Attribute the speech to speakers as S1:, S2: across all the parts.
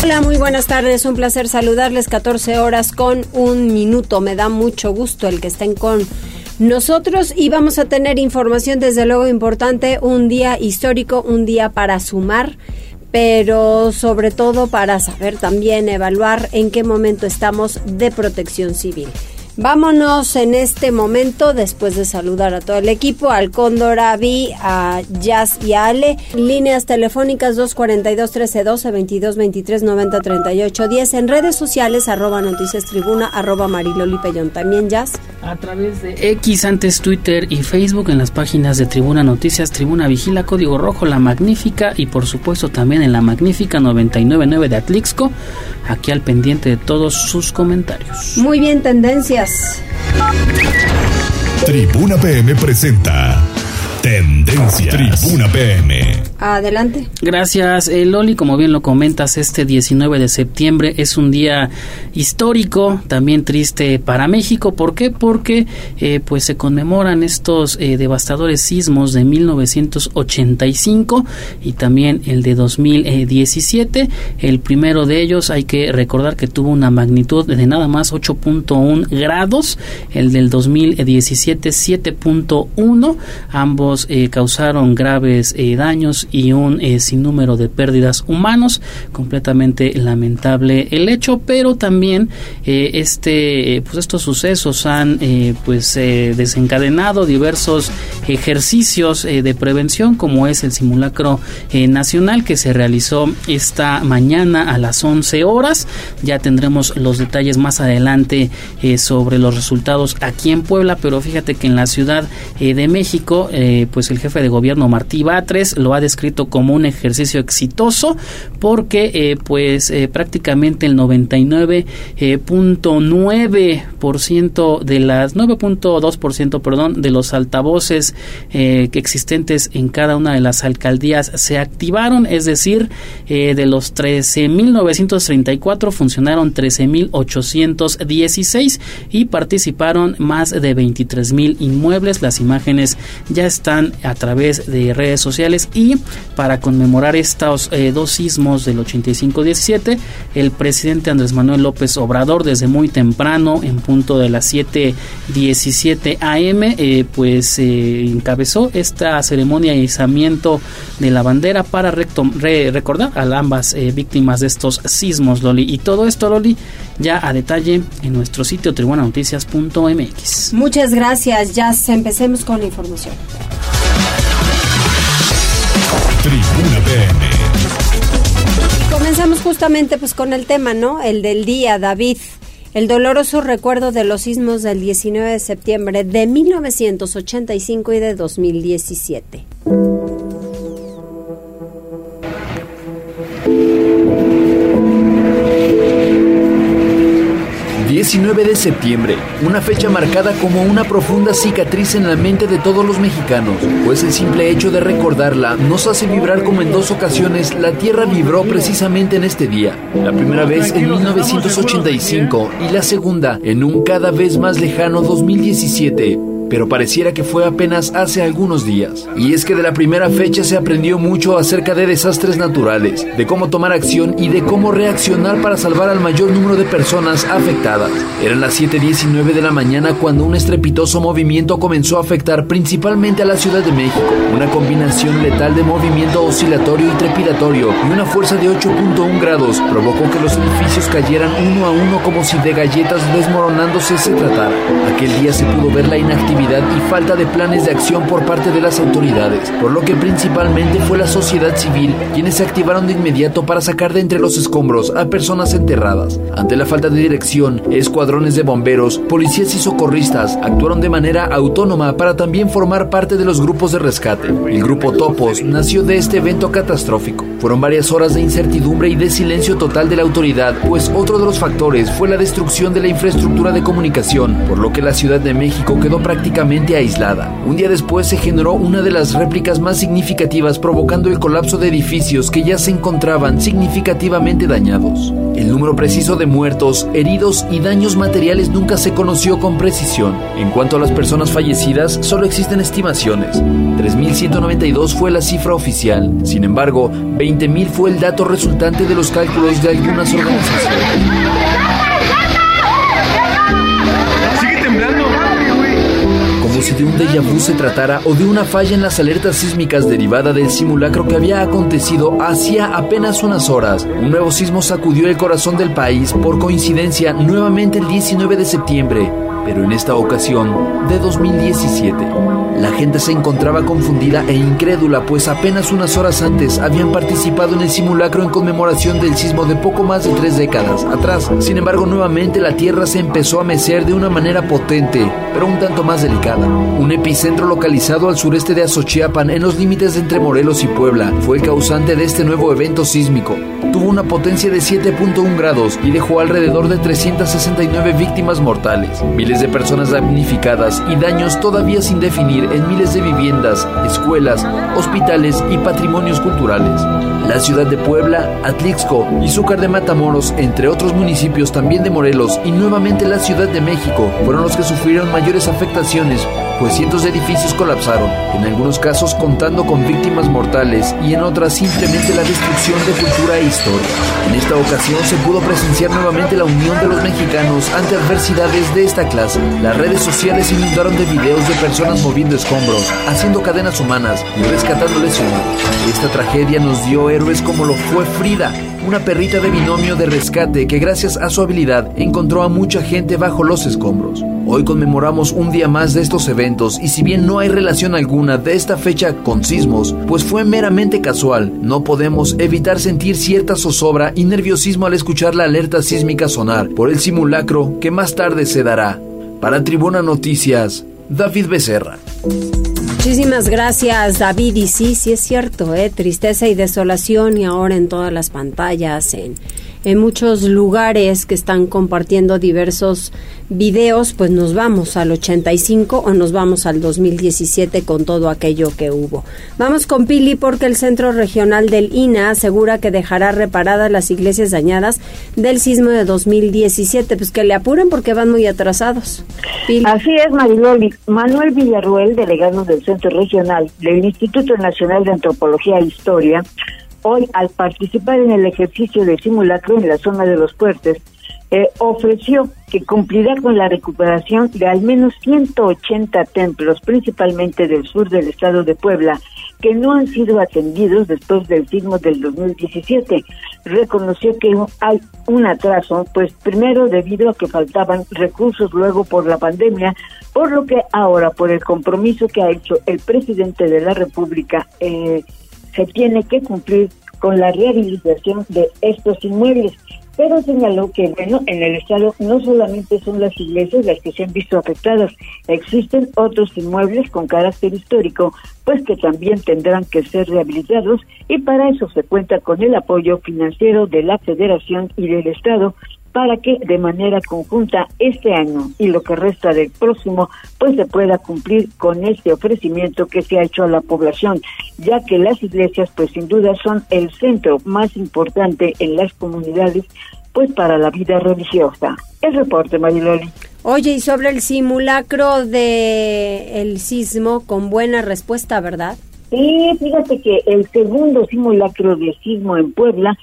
S1: Hola, muy buenas tardes. Un placer saludarles. 14 horas con un minuto. Me da mucho gusto el que estén con nosotros y vamos a tener información desde luego importante. Un día histórico, un día para sumar pero sobre todo para saber también evaluar en qué momento estamos de protección civil. Vámonos en este momento, después de saludar a todo el equipo, al Cóndor Avi, a Jazz y a Ale. Líneas telefónicas 242-1312, 22-23-90-38-10. En redes sociales, arroba noticias tribuna, arroba mariloli pellón. También Jazz.
S2: A través de X, antes Twitter y Facebook, en las páginas de Tribuna Noticias, Tribuna Vigila, Código Rojo, La Magnífica y por supuesto también en La Magnífica 999 de Atlixco, aquí al pendiente de todos sus comentarios.
S1: Muy bien, tendencias.
S3: Tribuna PM presenta Tendencias. Tribuna PM.
S1: Adelante.
S2: Gracias, eh, Loli. Como bien lo comentas, este 19 de septiembre es un día histórico, también triste para México. ¿Por qué? Porque eh, pues se conmemoran estos eh, devastadores sismos de 1985 y también el de 2017. El primero de ellos hay que recordar que tuvo una magnitud de nada más 8.1 grados. El del 2017 7.1. Ambos eh, causaron graves eh, daños y un eh, sinnúmero de pérdidas humanos. Completamente lamentable el hecho, pero también este, pues estos sucesos han pues desencadenado diversos ejercicios de prevención, como es el simulacro nacional que se realizó esta mañana a las 11 horas. Ya tendremos los detalles más adelante sobre los resultados aquí en Puebla, pero fíjate que en la Ciudad de México pues el jefe de gobierno Martí Batres lo ha descrito como un ejercicio exitoso porque eh, pues eh, prácticamente el 99.9% eh, de las 9.2% perdón de los altavoces existentes en cada una de las alcaldías se activaron, es decir, de los 13.934 funcionaron 13.816 y participaron más de 23.000 inmuebles. Las imágenes ya están a través de redes sociales y para conmemorar estos eh, dos sismos del 85-17, el presidente Andrés Manuel López Obrador desde muy temprano, en punto de las 7.17 am, eh, pues eh, encabezó esta ceremonia de izamiento de la bandera para recordar a ambas víctimas de estos sismos, Loli. Y todo esto, Loli, ya a detalle en nuestro sitio tribunanoticias.mx.
S1: Muchas gracias, ya empecemos con la información. Comenzamos justamente pues con el tema, ¿no? El del día, David. El doloroso recuerdo de los sismos del 19 de septiembre de 1985 y de 2017.
S4: 19 de septiembre, una fecha marcada como una profunda cicatriz en la mente de todos los mexicanos, pues el simple hecho de recordarla nos hace vibrar como en dos ocasiones la Tierra vibró precisamente en este día. La primera vez en 1985 y la segunda en un cada vez más lejano 2017 pero pareciera que fue apenas hace algunos días. Y es que de la primera fecha se aprendió mucho acerca de desastres naturales, de cómo tomar acción y de cómo reaccionar para salvar al mayor número de personas afectadas. Eran las 7.19 de la mañana cuando un estrepitoso movimiento comenzó a afectar principalmente a la Ciudad de México. Una combinación letal de movimiento oscilatorio y trepidatorio y una fuerza de 8.1 grados provocó que los edificios cayeran uno a uno como si de galletas desmoronándose se tratara. Aquel día se pudo ver la inactividad y falta de planes de acción por parte de las autoridades, por lo que principalmente fue la sociedad civil quienes se activaron de inmediato para sacar de entre los escombros a personas enterradas. Ante la falta de dirección, escuadrones de bomberos, policías y socorristas actuaron de manera autónoma para también formar parte de los grupos de rescate. El grupo Topos nació de este evento catastrófico. Fueron varias horas de incertidumbre y de silencio total de la autoridad, pues otro de los factores fue la destrucción de la infraestructura de comunicación, por lo que la Ciudad de México quedó prácticamente aislada. Un día después se generó una de las réplicas más significativas provocando el colapso de edificios que ya se encontraban significativamente dañados. El número preciso de muertos, heridos y daños materiales nunca se conoció con precisión. En cuanto a las personas fallecidas, solo existen estimaciones. 3.192 fue la cifra oficial. Sin embargo, 20.000 fue el dato resultante de los cálculos de algunas organizaciones. Si de un déjà vu se tratara o de una falla en las alertas sísmicas derivada del simulacro que había acontecido hacía apenas unas horas. Un nuevo sismo sacudió el corazón del país por coincidencia nuevamente el 19 de septiembre, pero en esta ocasión de 2017. La gente se encontraba confundida e incrédula, pues apenas unas horas antes habían participado en el simulacro en conmemoración del sismo de poco más de tres décadas atrás. Sin embargo, nuevamente la Tierra se empezó a mecer de una manera potente, pero un tanto más delicada. Un epicentro localizado al sureste de Azochiapan, en los límites entre Morelos y Puebla, fue el causante de este nuevo evento sísmico. Tuvo una potencia de 7.1 grados y dejó alrededor de 369 víctimas mortales, miles de personas damnificadas y daños todavía sin definir en miles de viviendas, escuelas, hospitales y patrimonios culturales. La ciudad de Puebla, Atlixco y Zúcar de Matamoros, entre otros municipios también de Morelos y nuevamente la Ciudad de México, fueron los que sufrieron mayores afectaciones pues cientos de edificios colapsaron, en algunos casos contando con víctimas mortales y en otras simplemente la destrucción de cultura e historia. En esta ocasión se pudo presenciar nuevamente la unión de los mexicanos ante adversidades de esta clase. Las redes sociales inundaron de videos de personas moviendo escombros, haciendo cadenas humanas y rescatando lesionados. Esta tragedia nos dio héroes como lo fue Frida, una perrita de binomio de rescate que gracias a su habilidad encontró a mucha gente bajo los escombros. Hoy conmemoramos un día más de estos eventos y si bien no hay relación alguna de esta fecha con sismos, pues fue meramente casual, no podemos evitar sentir cierta zozobra y nerviosismo al escuchar la alerta sísmica sonar por el simulacro que más tarde se dará. Para Tribuna Noticias, David Becerra.
S1: Muchísimas gracias, David. Y sí, sí es cierto, ¿eh? tristeza y desolación y ahora en todas las pantallas, en en muchos lugares que están compartiendo diversos videos, pues nos vamos al 85 o nos vamos al 2017 con todo aquello que hubo. Vamos con Pili porque el Centro Regional del INA asegura que dejará reparadas las iglesias dañadas del sismo de 2017. Pues que le apuren porque van muy atrasados.
S5: Así es, Mariloli. Manuel Villarruel, delegado del Centro Regional del Instituto Nacional de Antropología e Historia, hoy al participar en el ejercicio de simulacro en la zona de los puertos, eh, ofreció que cumplirá con la recuperación de al menos 180 templos, principalmente del sur del estado de Puebla, que no han sido atendidos después del sismo del 2017. Reconoció que hay un atraso, pues primero debido a que faltaban recursos, luego por la pandemia, por lo que ahora por el compromiso que ha hecho el presidente de la República, eh, se tiene que cumplir con la rehabilitación de estos inmuebles. Pero señaló que, bueno, en el Estado no solamente son las iglesias las que se han visto afectadas, existen otros inmuebles con carácter histórico, pues que también tendrán que ser rehabilitados y para eso se cuenta con el apoyo financiero de la Federación y del Estado para que de manera conjunta este año y lo que resta del próximo pues se pueda cumplir con este ofrecimiento que se ha hecho a la población, ya que las iglesias pues sin duda son el centro más importante en las comunidades pues para la vida religiosa. El reporte, Mariloli.
S1: Oye, y sobre el simulacro de el sismo con buena respuesta, ¿verdad?
S5: Sí, fíjate que el segundo simulacro de sismo en Puebla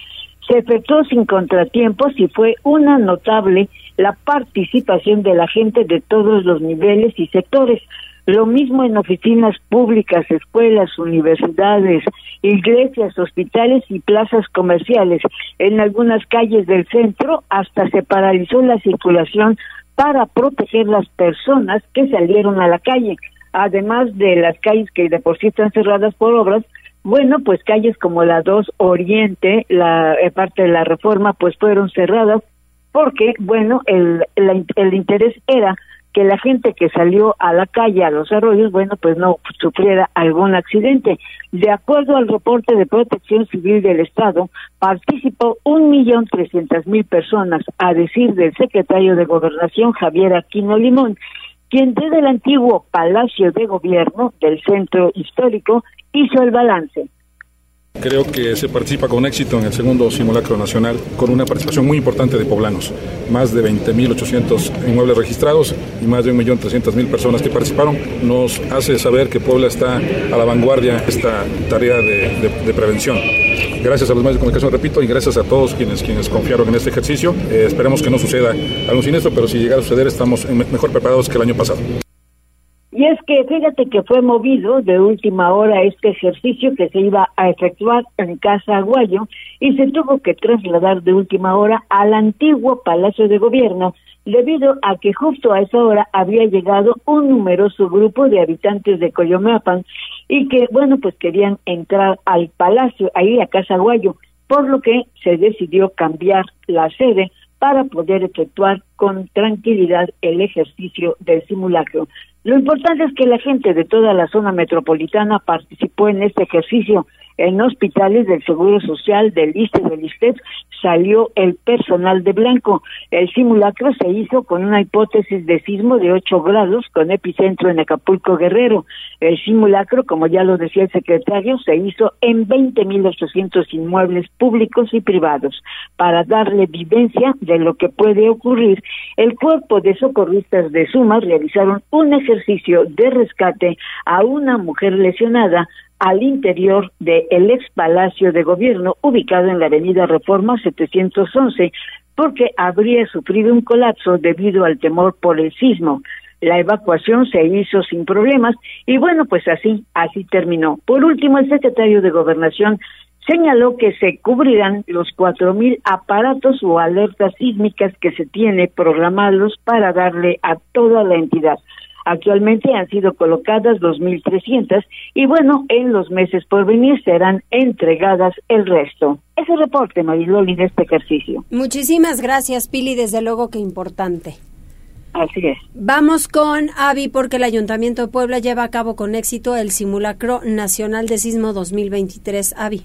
S5: se efectuó sin contratiempos y fue una notable la participación de la gente de todos los niveles y sectores. Lo mismo en oficinas públicas, escuelas, universidades, iglesias, hospitales y plazas comerciales. En algunas calles del centro hasta se paralizó la circulación para proteger las personas que salieron a la calle, además de las calles que de por sí están cerradas por obras, bueno, pues calles como la 2 Oriente, la eh, parte de la reforma, pues fueron cerradas porque, bueno, el, el interés era que la gente que salió a la calle, a los arroyos, bueno, pues no sufriera algún accidente. De acuerdo al reporte de Protección Civil del Estado, participó un millón trescientas mil personas, a decir del secretario de Gobernación Javier Aquino Limón, quien desde el antiguo Palacio de Gobierno del Centro Histórico hizo el balance.
S6: Creo que se participa con éxito en el segundo simulacro nacional, con una participación muy importante de poblanos. Más de 20.800 inmuebles registrados y más de 1.300.000 personas que participaron. Nos hace saber que Puebla está a la vanguardia de esta tarea de, prevención. Gracias a los medios de comunicación, repito, y gracias a todos quienes, quienes confiaron en este ejercicio. Eh, esperemos que no suceda algún siniestro, pero si llega a suceder, estamos mejor preparados que el año pasado.
S5: Y es que fíjate que fue movido de última hora este ejercicio que se iba a efectuar en Casa Aguayo y se tuvo que trasladar de última hora al antiguo Palacio de Gobierno debido a que justo a esa hora había llegado un numeroso grupo de habitantes de Coyomapan y que, bueno, pues querían entrar al palacio, ahí a Casa Aguayo, por lo que se decidió cambiar la sede para poder efectuar con tranquilidad el ejercicio del simulacro. Lo importante es que la gente de toda la zona metropolitana participó en este ejercicio en hospitales del Seguro Social, del ISTE, del ISTEP, salió el personal de blanco. El simulacro se hizo con una hipótesis de sismo de 8 grados con epicentro en Acapulco Guerrero. El simulacro, como ya lo decía el secretario, se hizo en 20.800 inmuebles públicos y privados. Para darle vivencia de lo que puede ocurrir, el cuerpo de socorristas de Sumas realizaron un ejercicio de rescate a una mujer lesionada al interior del ex Palacio de Gobierno ubicado en la Avenida Reforma 711 porque habría sufrido un colapso debido al temor por el sismo. La evacuación se hizo sin problemas y bueno, pues así, así terminó. Por último, el secretario de Gobernación señaló que se cubrirán los cuatro mil aparatos o alertas sísmicas que se tiene programados para darle a toda la entidad. Actualmente han sido colocadas 2.300 y bueno, en los meses por venir serán entregadas el resto. Ese reporte, Mariloli, de este ejercicio.
S1: Muchísimas gracias, Pili, desde luego que importante.
S5: Así es.
S1: Vamos con Avi porque el Ayuntamiento de Puebla lleva a cabo con éxito el simulacro nacional de sismo 2023. Avi.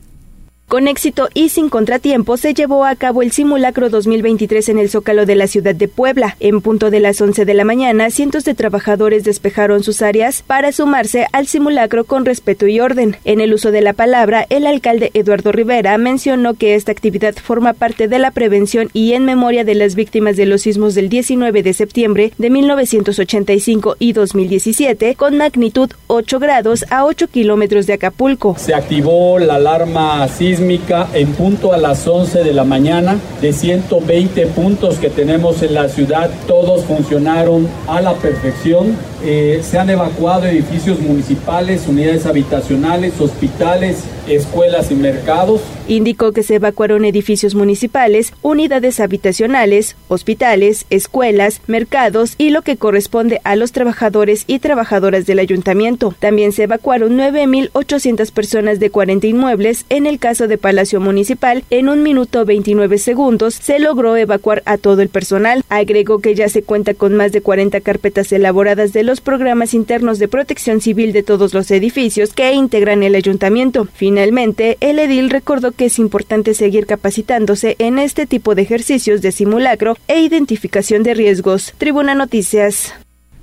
S7: Con éxito y sin contratiempo se llevó a cabo el simulacro 2023 en el Zócalo de la ciudad de Puebla. En punto de las 11 de la mañana, cientos de trabajadores despejaron sus áreas para sumarse al simulacro con respeto y orden. En el uso de la palabra, el alcalde Eduardo Rivera mencionó que esta actividad forma parte de la prevención y en memoria de las víctimas de los sismos del 19 de septiembre de 1985 y 2017 con magnitud 8 grados a 8 kilómetros de Acapulco.
S8: Se activó la alarma en punto a las 11 de la mañana. De 120 puntos que tenemos en la ciudad, todos funcionaron a la perfección. Eh, se han evacuado edificios municipales, unidades habitacionales, hospitales, escuelas y mercados.
S7: Indicó que se evacuaron edificios municipales, unidades habitacionales, hospitales, escuelas, mercados y lo que corresponde a los trabajadores y trabajadoras del ayuntamiento. También se evacuaron 9.800 personas de 40 inmuebles. En el caso de Palacio Municipal, en un minuto 29 segundos se logró evacuar a todo el personal. Agregó que ya se cuenta con más de 40 carpetas elaboradas de los programas internos de protección civil de todos los edificios que integran el ayuntamiento. Finalmente, el edil recordó que es importante seguir capacitándose en este tipo de ejercicios de simulacro e identificación de riesgos. Tribuna Noticias.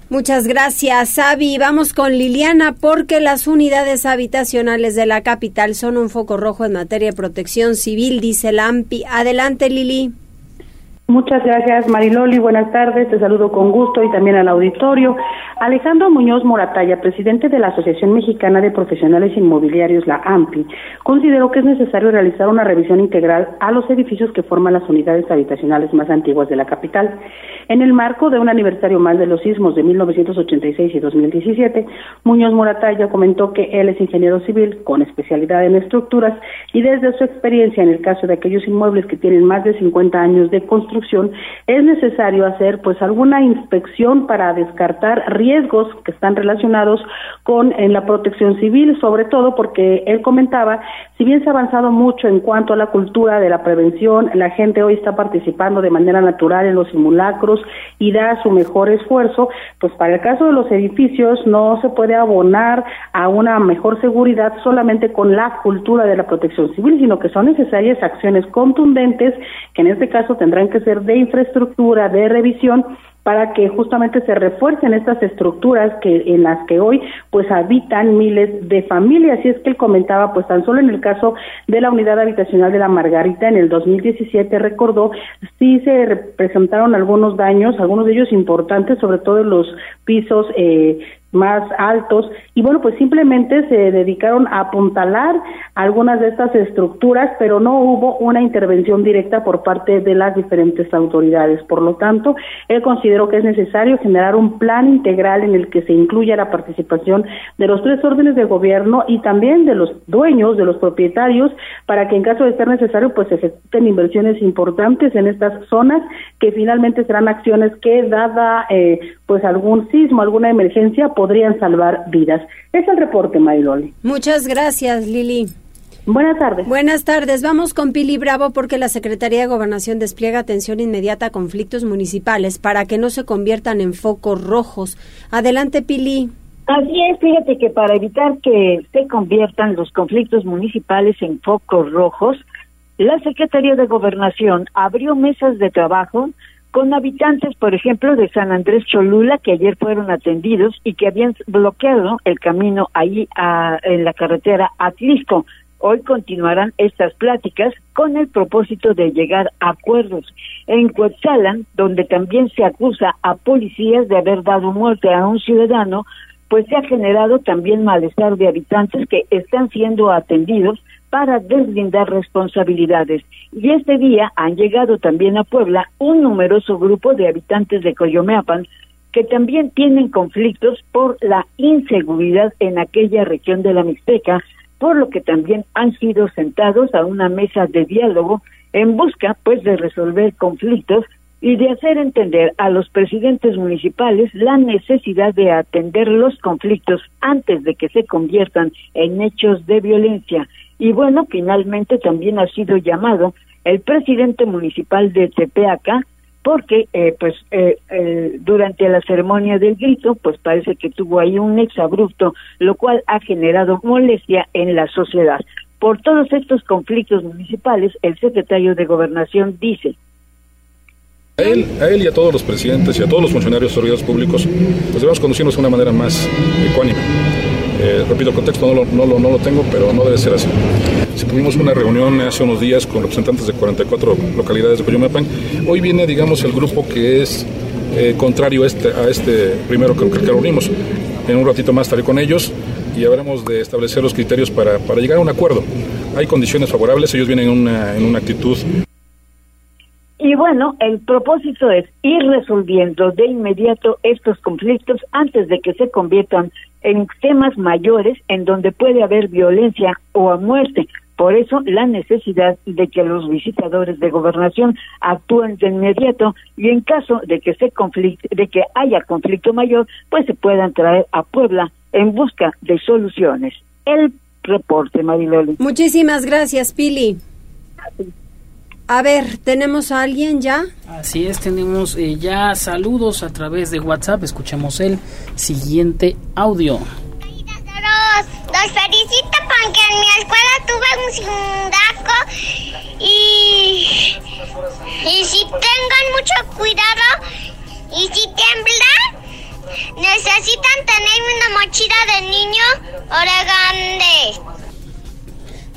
S1: Muchas gracias, Avi. Vamos con Liliana porque las unidades habitacionales de la capital son un foco rojo en materia de protección civil, dice el AMPI. Adelante, Lili.
S9: Muchas gracias, Mariloli. Buenas tardes. Te saludo con gusto y también al auditorio. Alejandro Muñoz Moratalla, presidente de la Asociación Mexicana de Profesionales Inmobiliarios, la AMPI, consideró que es necesario realizar una revisión integral a los edificios que forman las unidades habitacionales más antiguas de la capital. En el marco de un aniversario más de los sismos de 1986 y 2017, Muñoz Moratalla comentó que él es ingeniero civil con especialidad en estructuras y desde su experiencia en el caso de aquellos inmuebles que tienen más de 50 años de construcción, construcción, es necesario hacer pues alguna inspección para descartar riesgos que están relacionados con en la protección civil, sobre todo porque él comentaba, si bien se ha avanzado mucho en cuanto a la cultura de la prevención, la gente hoy está participando de manera natural en los simulacros y da su mejor esfuerzo, pues para el caso de los edificios no se puede abonar a una mejor seguridad solamente con la cultura de la protección civil, sino que son necesarias acciones contundentes que en este caso tendrán que de infraestructura, de revisión para que justamente se refuercen estas estructuras que en las que hoy pues habitan miles de familias. Y es que él comentaba pues tan solo en el caso de la unidad habitacional de la Margarita en el 2017 recordó sí se presentaron algunos daños algunos de ellos importantes sobre todo en los pisos eh, más altos. Y bueno pues simplemente se dedicaron a apuntalar algunas de estas estructuras pero no hubo una intervención directa por parte de las diferentes autoridades. Por lo tanto él consideró que es necesario generar un plan integral en el que se incluya la participación de los tres órdenes de gobierno y también de los dueños de los propietarios para que en caso de ser necesario pues se efectuen inversiones importantes en estas zonas que finalmente serán acciones que dada eh, pues algún sismo alguna emergencia podrían salvar vidas. Es el reporte, Mariloli.
S1: Muchas gracias, Lili.
S9: Buenas tardes.
S1: Buenas tardes. Vamos con Pili Bravo porque la Secretaría de Gobernación despliega atención inmediata a conflictos municipales para que no se conviertan en focos rojos. Adelante, Pili.
S5: Así es, fíjate que para evitar que se conviertan los conflictos municipales en focos rojos, la Secretaría de Gobernación abrió mesas de trabajo con habitantes, por ejemplo, de San Andrés Cholula, que ayer fueron atendidos y que habían bloqueado el camino ahí a, en la carretera Atlisco. Hoy continuarán estas pláticas con el propósito de llegar a acuerdos. En Cuetzalan, donde también se acusa a policías de haber dado muerte a un ciudadano, pues se ha generado también malestar de habitantes que están siendo atendidos para deslindar responsabilidades. Y este día han llegado también a Puebla un numeroso grupo de habitantes de Coyomeapan que también tienen conflictos por la inseguridad en aquella región de la Mixteca, por lo que también han sido sentados a una mesa de diálogo en busca pues de resolver conflictos y de hacer entender a los presidentes municipales la necesidad de atender los conflictos antes de que se conviertan en hechos de violencia y bueno, finalmente también ha sido llamado el presidente municipal de Tepeaca, porque eh, pues eh, eh, durante la ceremonia del grito, pues parece que tuvo ahí un exabrupto, lo cual ha generado molestia en la sociedad. Por todos estos conflictos municipales, el secretario de Gobernación dice,
S6: a él, a él y a todos los presidentes y a todos los funcionarios de públicos, pues debemos conducirnos de una manera más ecuánime eh, repito, el contexto no lo, no, lo, no lo tengo, pero no debe ser así. Si tuvimos una reunión hace unos días con representantes de 44 localidades de Coyomepan, hoy viene, digamos, el grupo que es eh, contrario a este, a este primero que, que reunimos. En un ratito más estaré con ellos y habremos de establecer los criterios para, para llegar a un acuerdo. Hay condiciones favorables, ellos vienen en una, en una actitud
S5: y bueno, el propósito es ir resolviendo de inmediato estos conflictos antes de que se conviertan en temas mayores en donde puede haber violencia o a muerte. Por eso la necesidad de que los visitadores de gobernación actúen de inmediato y en caso de que se conflicte, de que haya conflicto mayor, pues se puedan traer a Puebla en busca de soluciones. El reporte, Mariloli.
S1: Muchísimas gracias, Pili. A ver, ¿tenemos a alguien ya?
S2: Así es, tenemos eh, ya saludos a través de WhatsApp. Escuchemos el siguiente audio.
S10: Los felicito porque en mi escuela tuve un simulacro y, y si tengan mucho cuidado y si tiembla, necesitan tener una mochila de niño grande.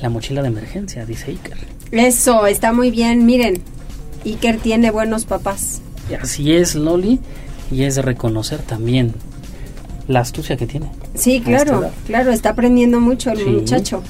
S2: La mochila de emergencia, dice Iker.
S1: Eso, está muy bien. Miren, Iker tiene buenos papás.
S2: así es, Loli, y es de reconocer también la astucia que tiene.
S1: Sí, claro, claro, está aprendiendo mucho el muchacho.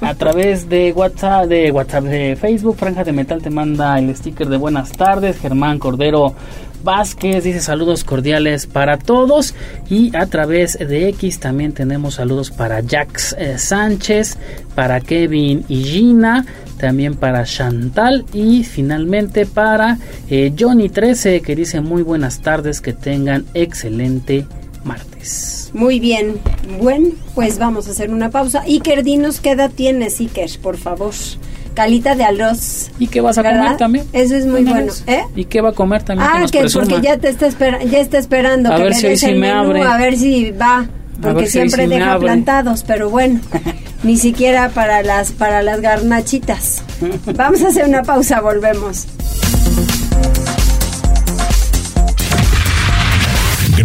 S2: A través de WhatsApp, de WhatsApp, de Facebook, Franja de Metal te manda el sticker de buenas tardes. Germán Cordero Vázquez dice saludos cordiales para todos y a través de X también tenemos saludos para Jax eh, Sánchez, para Kevin y Gina, también para Chantal y finalmente para eh, Johnny 13 que dice muy buenas tardes, que tengan excelente martes.
S1: Muy bien, bueno, pues vamos a hacer una pausa. Iker, dinos qué edad tienes, Iker, por favor. Calita de arroz.
S2: ¿Y qué vas a comer también?
S1: Eso es muy bueno. ¿Eh?
S2: ¿Y qué va a comer también?
S1: Ah, que, porque ya te está, ya está esperando.
S2: A
S1: que
S2: ver si hoy sí me abre.
S1: A ver si va. Porque siempre si deja plantados, pero bueno, ni siquiera para las, para las garnachitas. Vamos a hacer una pausa, volvemos.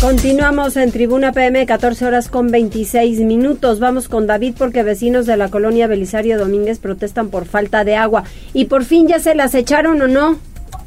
S1: Continuamos en Tribuna PM, 14 horas con 26 minutos. Vamos con David porque vecinos de la colonia Belisario Domínguez protestan por falta de agua. ¿Y por fin ya se las echaron o no?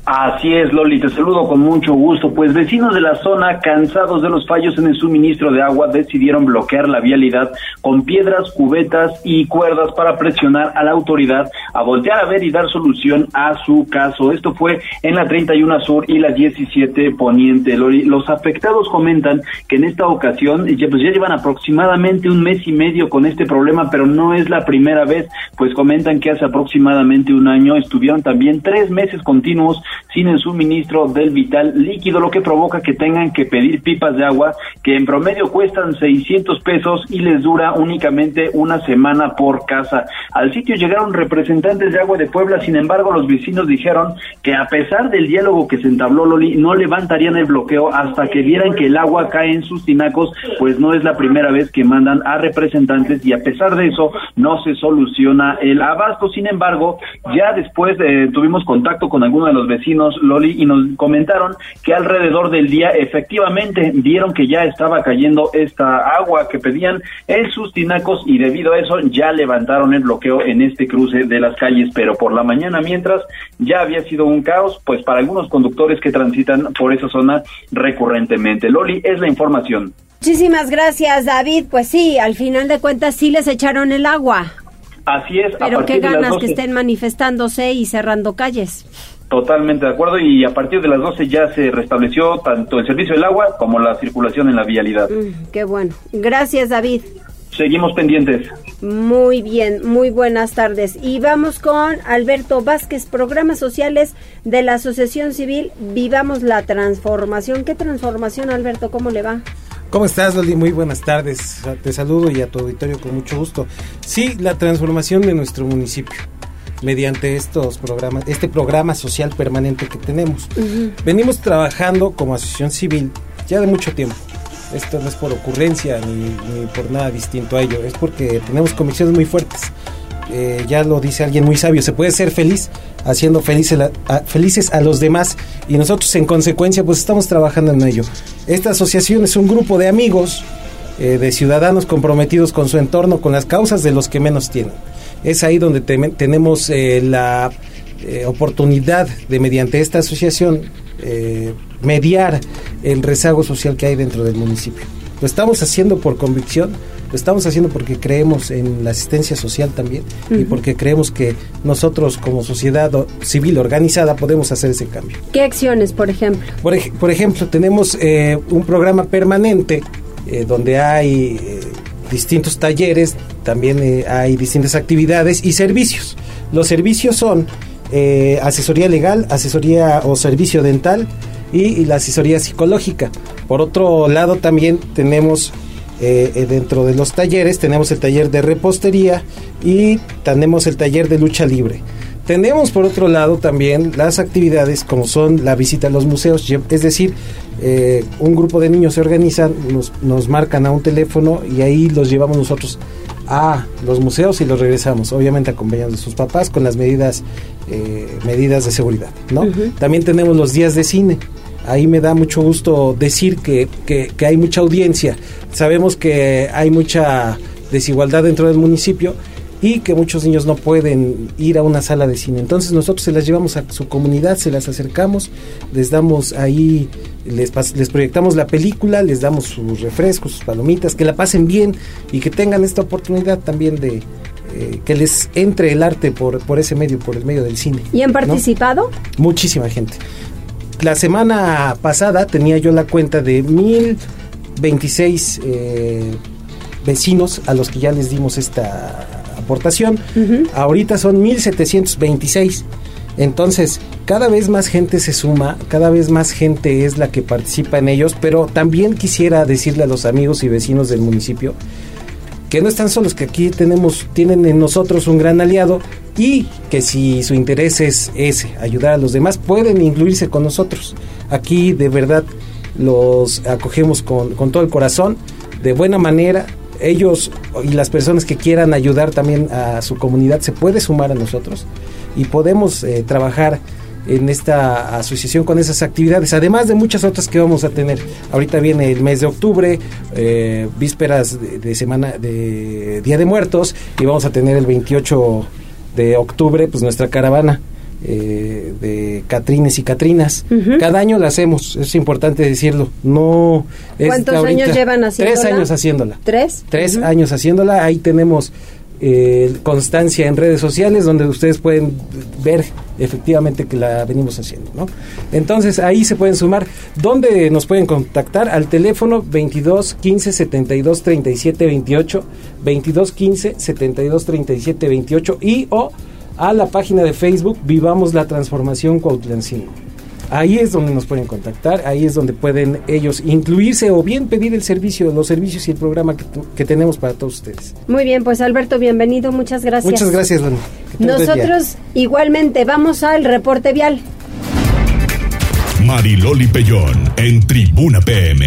S11: Así es, Loli, te saludo con mucho gusto. Pues vecinos de la zona, cansados de los fallos en el suministro de agua, decidieron bloquear la vialidad con piedras, cubetas y cuerdas para presionar a la autoridad a voltear a ver y dar solución a su caso. Esto fue en la 31 Sur y la 17 Poniente. Loli, los afectados comentan que en esta ocasión ya, pues ya llevan aproximadamente un mes y medio con este problema, pero no es la primera vez, pues comentan que hace aproximadamente un año estuvieron también tres meses continuos sin el suministro del vital líquido, lo que provoca que tengan que pedir pipas de agua que en promedio cuestan 600 pesos y les dura únicamente una semana por casa. Al sitio llegaron representantes de Agua de Puebla, sin embargo los vecinos dijeron que a pesar del diálogo que se entabló Loli, no levantarían el bloqueo hasta que vieran que el agua cae en sus tinacos, pues no es la primera vez que mandan a representantes y a pesar de eso no se soluciona el abasto. Sin embargo, ya después eh, tuvimos contacto con algunos de los vecinos vecinos, Loli, y nos comentaron que alrededor del día efectivamente vieron que ya estaba cayendo esta agua que pedían en sus tinacos y debido a eso ya levantaron el bloqueo en este cruce de las calles, pero por la mañana mientras ya había sido un caos, pues para algunos conductores que transitan por esa zona recurrentemente. Loli, es la información.
S1: Muchísimas gracias, David. Pues sí, al final de cuentas sí les echaron el agua.
S11: Así es.
S1: Pero qué ganas que estén manifestándose y cerrando calles.
S11: Totalmente de acuerdo y a partir de las 12 ya se restableció tanto el servicio del agua como la circulación en la vialidad.
S1: Mm, qué bueno. Gracias, David.
S11: Seguimos pendientes.
S1: Muy bien, muy buenas tardes. Y vamos con Alberto Vázquez, programas sociales de la Asociación Civil Vivamos la Transformación. ¿Qué transformación, Alberto? ¿Cómo le va?
S12: ¿Cómo estás, Loli? Muy buenas tardes. Te saludo y a tu auditorio con mucho gusto. Sí, la transformación de nuestro municipio mediante estos programas, este programa social permanente que tenemos. Venimos trabajando como asociación civil ya de mucho tiempo. Esto no es por ocurrencia ni, por nada distinto a ello, es porque tenemos convicciones muy fuertes. Eh, ya lo dice alguien muy sabio, se puede ser feliz haciendo felices a, felices a los demás y nosotros en consecuencia pues estamos trabajando en ello. Esta asociación es un grupo de amigos, eh, de ciudadanos comprometidos con su entorno, con las causas de los que menos tienen es ahí donde tenemos eh, la eh, oportunidad de, mediante esta asociación, eh, mediar el rezago social que hay dentro del municipio. Lo estamos haciendo por convicción, lo estamos haciendo porque creemos en la asistencia social también y porque creemos que nosotros como sociedad civil organizada podemos hacer ese cambio.
S1: ¿Qué acciones, por ejemplo?
S12: Por, por ejemplo, tenemos un programa permanente donde hay distintos talleres, también eh, hay distintas actividades y servicios. Los servicios son eh, asesoría legal, asesoría o servicio dental y, la asesoría psicológica. Por otro lado, también tenemos eh, dentro de los talleres, tenemos el taller de repostería y tenemos el taller de lucha libre. Tenemos por otro lado también las actividades como son la visita a los museos, es decir, un grupo de niños se organizan, nos, nos, marcan a un teléfono y ahí los llevamos nosotros a los museos y los regresamos, obviamente acompañados de sus papás con las medidas eh, medidas de seguridad, ¿no? También tenemos los días de cine. Ahí me da mucho gusto decir que, que, que hay mucha audiencia. Sabemos que hay mucha desigualdad dentro del municipio y que muchos niños no pueden ir a una sala de cine. Entonces nosotros se las llevamos a su comunidad, se las acercamos, les damos ahí, les, les proyectamos la película, les damos sus refrescos, sus palomitas, que la pasen bien y que tengan esta oportunidad también de, eh, que les entre el arte por, por ese medio, por el medio del cine.
S1: ¿Y han participado?
S12: Muchísima gente. La semana pasada tenía yo la cuenta de 1026 eh, vecinos a los que ya les dimos esta aportación. Ahorita son 1726. Entonces, cada vez más gente se suma, cada vez más gente es la que participa en ellos, pero también quisiera decirle a los amigos y vecinos del municipio que no están solos, que aquí tenemos, tienen en nosotros un gran aliado y que si su interés es ese, ayudar a los demás, pueden incluirse con nosotros. Aquí de verdad los acogemos con, con todo el corazón, de buena manera, ellos y las personas que quieran ayudar también a su comunidad se puede sumar a nosotros y podemos eh, trabajar en esta asociación con esas actividades, además de muchas otras que vamos a tener. Ahorita viene el mes de octubre, eh, vísperas de, semana de Día de Muertos y vamos a tener el 28 de octubre pues nuestra caravana eh, de Catrines y Catrinas. Cada año la hacemos, es importante decirlo. No
S1: ¿Cuántos años llevan haciéndola?
S12: Tres años haciéndola.
S1: ¿Tres?
S12: Tres años haciéndola. Ahí tenemos eh, constancia en redes sociales donde ustedes pueden ver efectivamente que la venimos haciendo. ¿no? Entonces ahí se pueden sumar. ¿Dónde nos pueden contactar? Al teléfono 22 15 72 37 28, 22 15 72 37 28 y o a la página de Facebook Vivamos la Transformación Cuautlancingo. Ahí es donde nos pueden contactar, ahí es donde pueden ellos incluirse o bien pedir el servicio, los servicios y el programa que, tenemos para todos ustedes.
S1: Muy bien, pues Alberto, bienvenido, muchas gracias.
S12: Muchas gracias, Dani.
S1: Nosotros igualmente vamos al reporte vial.
S3: Mariloli Pellón en Tribuna PM.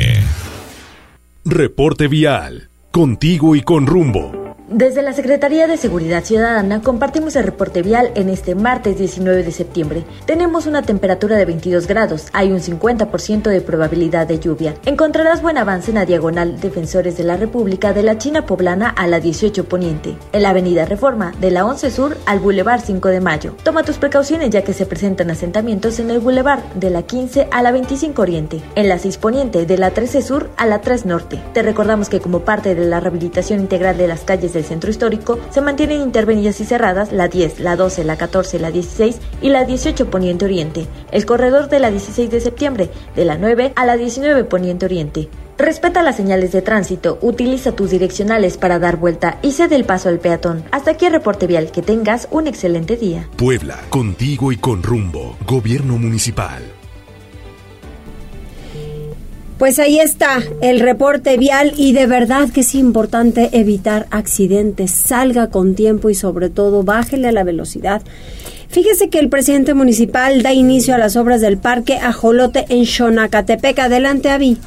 S13: Reporte vial, contigo y con rumbo.
S14: Desde la Secretaría de Seguridad Ciudadana compartimos el reporte vial en este martes 19 de septiembre. Tenemos una temperatura de 22 grados, hay un 50% de probabilidad de lluvia. Encontrarás buen avance en la diagonal Defensores de la República de la China Poblana a la 18 Poniente, en la Avenida Reforma de la 11 Sur al Boulevard 5 de Mayo. Toma tus precauciones ya que se presentan asentamientos en el Boulevard de la 15 a la 25 Oriente, en la 6 Poniente de la 13 Sur a la 3 Norte. Te recordamos que como parte de la rehabilitación integral de las calles del centro histórico, se mantienen intervenidas y cerradas la 10, la 12, la 14, la 16 y la 18 Poniente Oriente, el corredor de la 16 de septiembre, de la 9 a la 19 Poniente Oriente. Respeta las señales de tránsito, utiliza tus direccionales para dar vuelta y cede el paso al peatón. Hasta aquí el reporte vial, que tengas un excelente día.
S13: Puebla, contigo y con rumbo, Gobierno Municipal.
S1: Pues ahí está el reporte vial y de verdad que es importante evitar accidentes, salga con tiempo y sobre todo bájele a la velocidad. Fíjese que el presidente municipal da inicio a las obras del parque Ajolote en Xonacatepec. Adelante, Avi.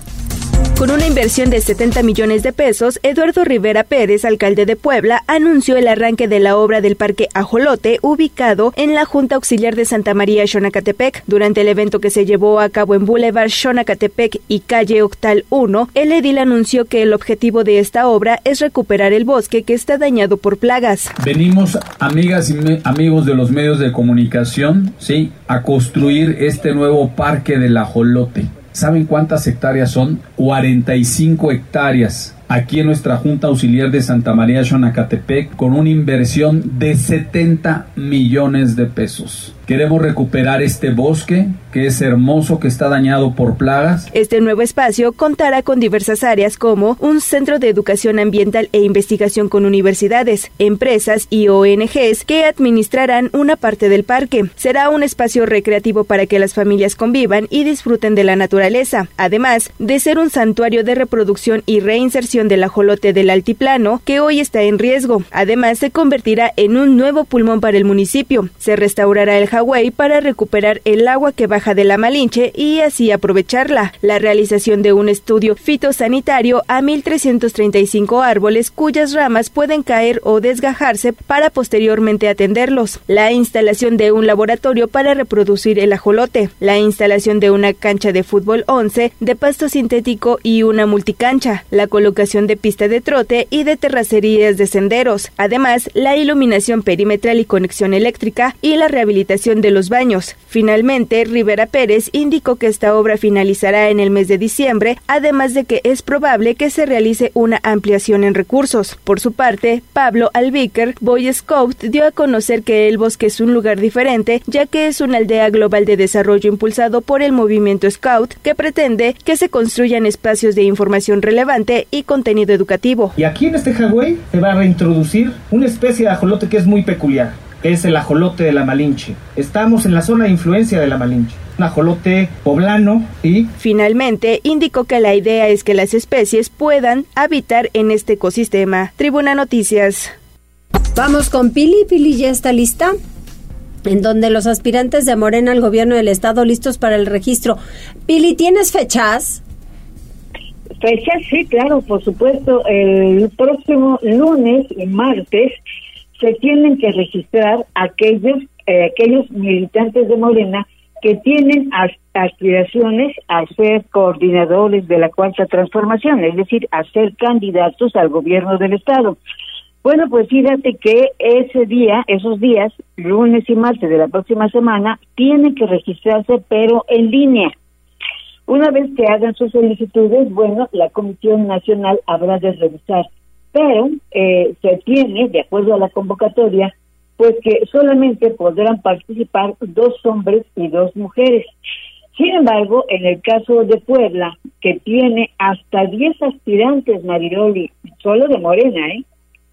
S7: Con una inversión de 70 millones de pesos, Eduardo Rivera Pérez, alcalde de Puebla, anunció el arranque de la obra del Parque Ajolote, ubicado en la Junta Auxiliar de Santa María, Xonacatepec. Durante el evento que se llevó a cabo en Boulevard Xonacatepec y calle Octal 1, el edil anunció que el objetivo de esta obra es recuperar el bosque que está dañado por plagas.
S8: Venimos, amigas y amigos de los medios de comunicación, ¿sí? a construir este nuevo Parque del Ajolote ¿Saben cuántas hectáreas son? 45 hectáreas aquí en nuestra Junta Auxiliar de Santa María Xonacatepec con una inversión de 70 millones de pesos. Queremos recuperar este bosque que es hermoso, que está dañado por plagas.
S7: Este nuevo espacio contará con diversas áreas como un centro de educación ambiental e investigación con universidades, empresas y ONGs que administrarán una parte del parque. Será un espacio recreativo para que las familias convivan y disfruten de la naturaleza, además de ser un santuario de reproducción y reinserción del ajolote del altiplano que hoy está en riesgo. Además, se convertirá en un nuevo pulmón para el municipio. Se restaurará el Para recuperar el agua que baja de la Malinche y así aprovecharla. La realización de un estudio fitosanitario a 1.335 árboles cuyas ramas pueden caer o desgajarse para posteriormente atenderlos. La instalación de un laboratorio para reproducir el ajolote. La instalación de una cancha de fútbol 11 de pasto sintético y una multicancha. La colocación de pista de trote y de terracerías de senderos. Además, la iluminación perimetral y conexión eléctrica y la rehabilitación de los baños. Finalmente, Rivera Pérez indicó que esta obra finalizará en el mes de diciembre, además de que es probable que se realice una ampliación en recursos. Por su parte, Pablo Albiker, Boy Scout, dio a conocer que el bosque es un lugar diferente, ya que es una aldea global de desarrollo impulsado por el movimiento Scout, que pretende que se construyan espacios de información relevante y contenido educativo.
S15: Y aquí en este Hawái se va a reintroducir una especie de ajolote que es muy peculiar, que es el ajolote de la Malinche. Estamos en la zona de influencia de la Malinche. Un ajolote poblano y...
S7: Finalmente, indicó que la idea es que las especies puedan habitar en este ecosistema. Tribuna Noticias.
S1: Vamos con Pili. Pili ya está lista en donde los aspirantes de Morena al gobierno del estado listos para el registro. Pili, ¿tienes fechas?
S5: Fechas, sí, claro, por supuesto. El próximo lunes y martes se tienen que registrar aquellos, eh, aquellos militantes de Morena que tienen aspiraciones a ser coordinadores de la cuarta transformación, es decir, a ser candidatos al gobierno del estado. Bueno, pues fíjate que ese día, esos días, lunes y martes de la próxima semana, tienen que registrarse, pero en línea. Una vez que hagan sus solicitudes, bueno, la Comisión Nacional habrá de revisar. Pero eh, se tiene, de acuerdo a la convocatoria, pues que solamente podrán participar dos hombres y dos mujeres. Sin embargo, en el caso de Puebla, que tiene hasta 10 aspirantes, Mariroli, solo de Morena, ¿eh?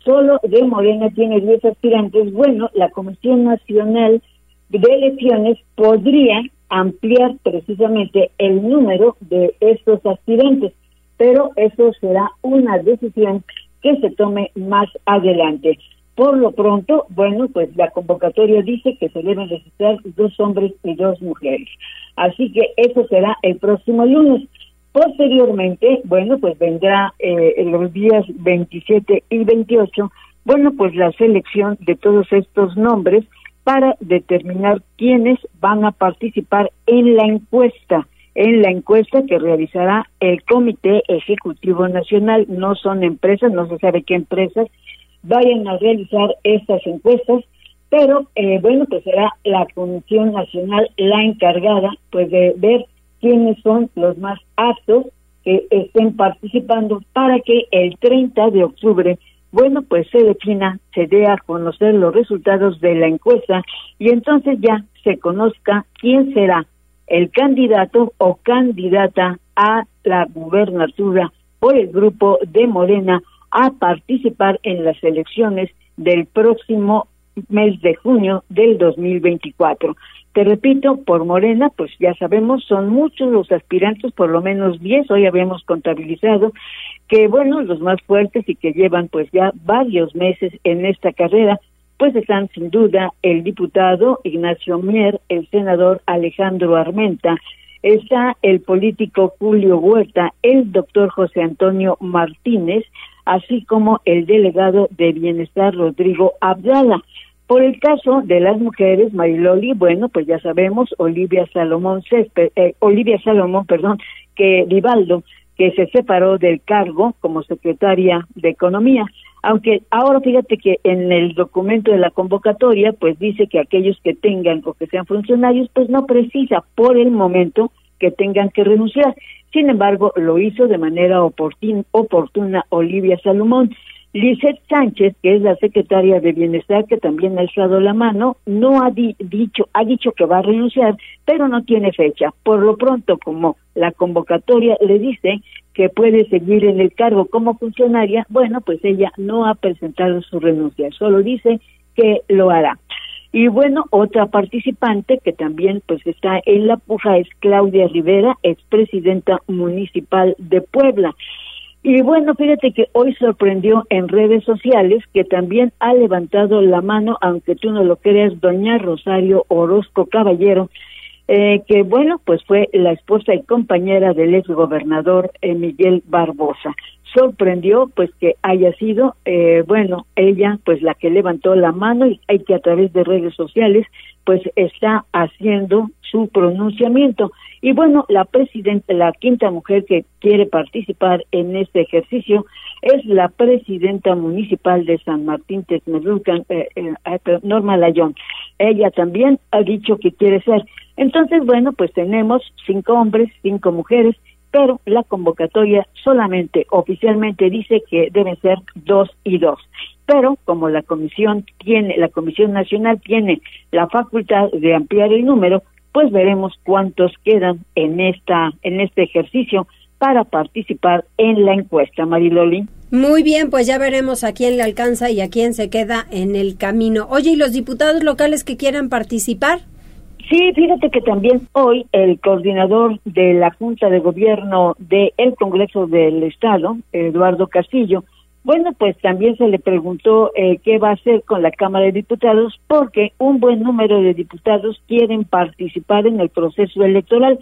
S5: Solo de Morena tiene 10 aspirantes. Bueno, la Comisión Nacional de Elecciones podría ampliar precisamente el número de estos aspirantes, pero eso será una decisión que se tome más adelante. Por lo pronto, bueno, pues la convocatoria dice que se deben registrar dos hombres y dos mujeres. Así que eso será el próximo lunes. Posteriormente, bueno, pues vendrá eh, en los días 27 y 28, bueno, pues la selección de todos estos nombres para determinar quiénes van a participar en la encuesta, en la encuesta que realizará el Comité Ejecutivo Nacional. No son empresas, no se sabe qué empresas vayan a realizar estas encuestas, pero eh, bueno, pues será la Comisión Nacional la encargada pues de ver quiénes son los más aptos que estén participando para que el 30 de octubre bueno, pues se defina, se dé a conocer los resultados de la encuesta y entonces ya se conozca quién será el candidato o candidata a la gubernatura por el grupo de Morena a participar en las elecciones del próximo mes de junio del 2024. Te repito, por Morena, pues ya sabemos, son muchos los aspirantes, por lo menos 10, hoy habíamos contabilizado, que bueno, los más fuertes y que llevan pues ya varios meses en esta carrera, pues están sin duda el diputado Ignacio Mier, el senador Alejandro Armenta, está el político Julio Huerta, el doctor José Antonio Martínez, así como el delegado de Bienestar Rodrigo Abdala. Por el caso de las mujeres, Mariloli, bueno, pues ya sabemos, Olivia Salomón, eh, Olivia Salomón, perdón, que Vivaldo, que se separó del cargo como secretaria de Economía, aunque ahora fíjate que en el documento de la convocatoria, pues dice que aquellos que tengan o que sean funcionarios, pues no precisa por el momento que tengan que renunciar. Sin embargo, lo hizo de manera oportuna Olivia Salomón. Lizeth Sánchez, que es la secretaria de Bienestar, que también ha alzado la mano, no ha dicho, ha dicho que va a renunciar, pero no tiene fecha. Por lo pronto, como la convocatoria le dice que puede seguir en el cargo como funcionaria, bueno, pues ella no ha presentado su renuncia, solo dice que lo hará. Y bueno, otra participante que también pues está en la puja es Claudia Rivera, expresidenta municipal de Puebla. Y bueno, fíjate que hoy sorprendió en redes sociales que también ha levantado la mano, aunque tú no lo creas, doña Rosario Orozco Caballero, eh, que bueno, pues fue la esposa y compañera del ex gobernador eh, Miguel Barbosa. Sorprendió pues que haya sido, eh, bueno, ella pues la que levantó la mano y que a través de redes sociales pues está haciendo su pronunciamiento. Y bueno, la presidenta, la quinta mujer que quiere participar en este ejercicio es la presidenta municipal de San Martín Texmelucan, eh, eh, Norma Layón. Ella también ha dicho que quiere ser. Entonces, bueno, pues tenemos cinco hombres, cinco mujeres, pero la convocatoria solamente oficialmente dice que deben ser dos y dos. Pero como la comisión tiene, la comisión nacional tiene la facultad de ampliar el número, pues veremos cuántos quedan en esta en este ejercicio para participar en la encuesta, Mariloli.
S1: Muy bien, pues ya veremos a quién le alcanza y a quién se queda en el camino. Oye, ¿y los diputados locales que quieran participar?
S5: Sí, fíjate que también hoy el coordinador de la Junta de Gobierno del Congreso del Estado, Eduardo Castillo, bueno, pues también se le preguntó eh, qué va a hacer con la Cámara de Diputados porque un buen número de diputados quieren participar en el proceso electoral.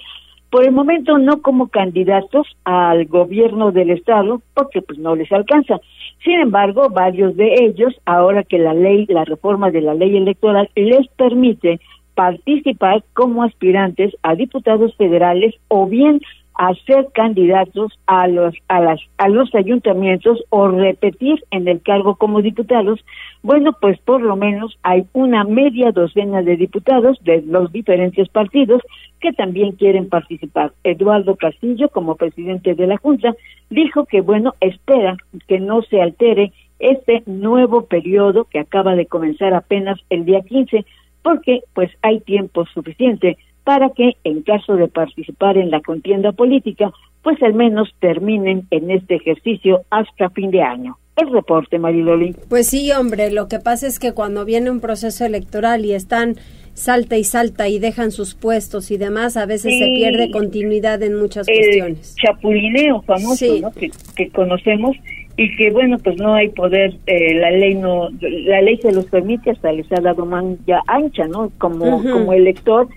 S5: Por el momento no como candidatos al gobierno del estado porque pues no les alcanza. Sin embargo, varios de ellos, ahora que la ley, la reforma de la ley electoral les permite participar como aspirantes a diputados federales o bien a ser candidatos a los a las a los ayuntamientos o repetir en el cargo como diputados bueno pues por lo menos hay una media docena de diputados de los diferentes partidos que también quieren participar. Eduardo Castillo como presidente de la junta dijo que bueno espera que no se altere este nuevo periodo que acaba de comenzar apenas el día 15 porque pues hay tiempo suficiente para que, en caso de participar en la contienda política, pues al menos terminen en este ejercicio hasta fin de año. El reporte, Mariloli.
S1: Pues sí, hombre, lo que pasa es que cuando viene un proceso electoral y están salta y salta y dejan sus puestos y demás, a veces se pierde continuidad en muchas cuestiones.
S5: Chapulineo famoso, ¿no? Que, conocemos y que bueno, pues no hay poder, eh, la ley no, la ley se los permite, hasta les ha dado ya ancha, ¿no? Como, como elector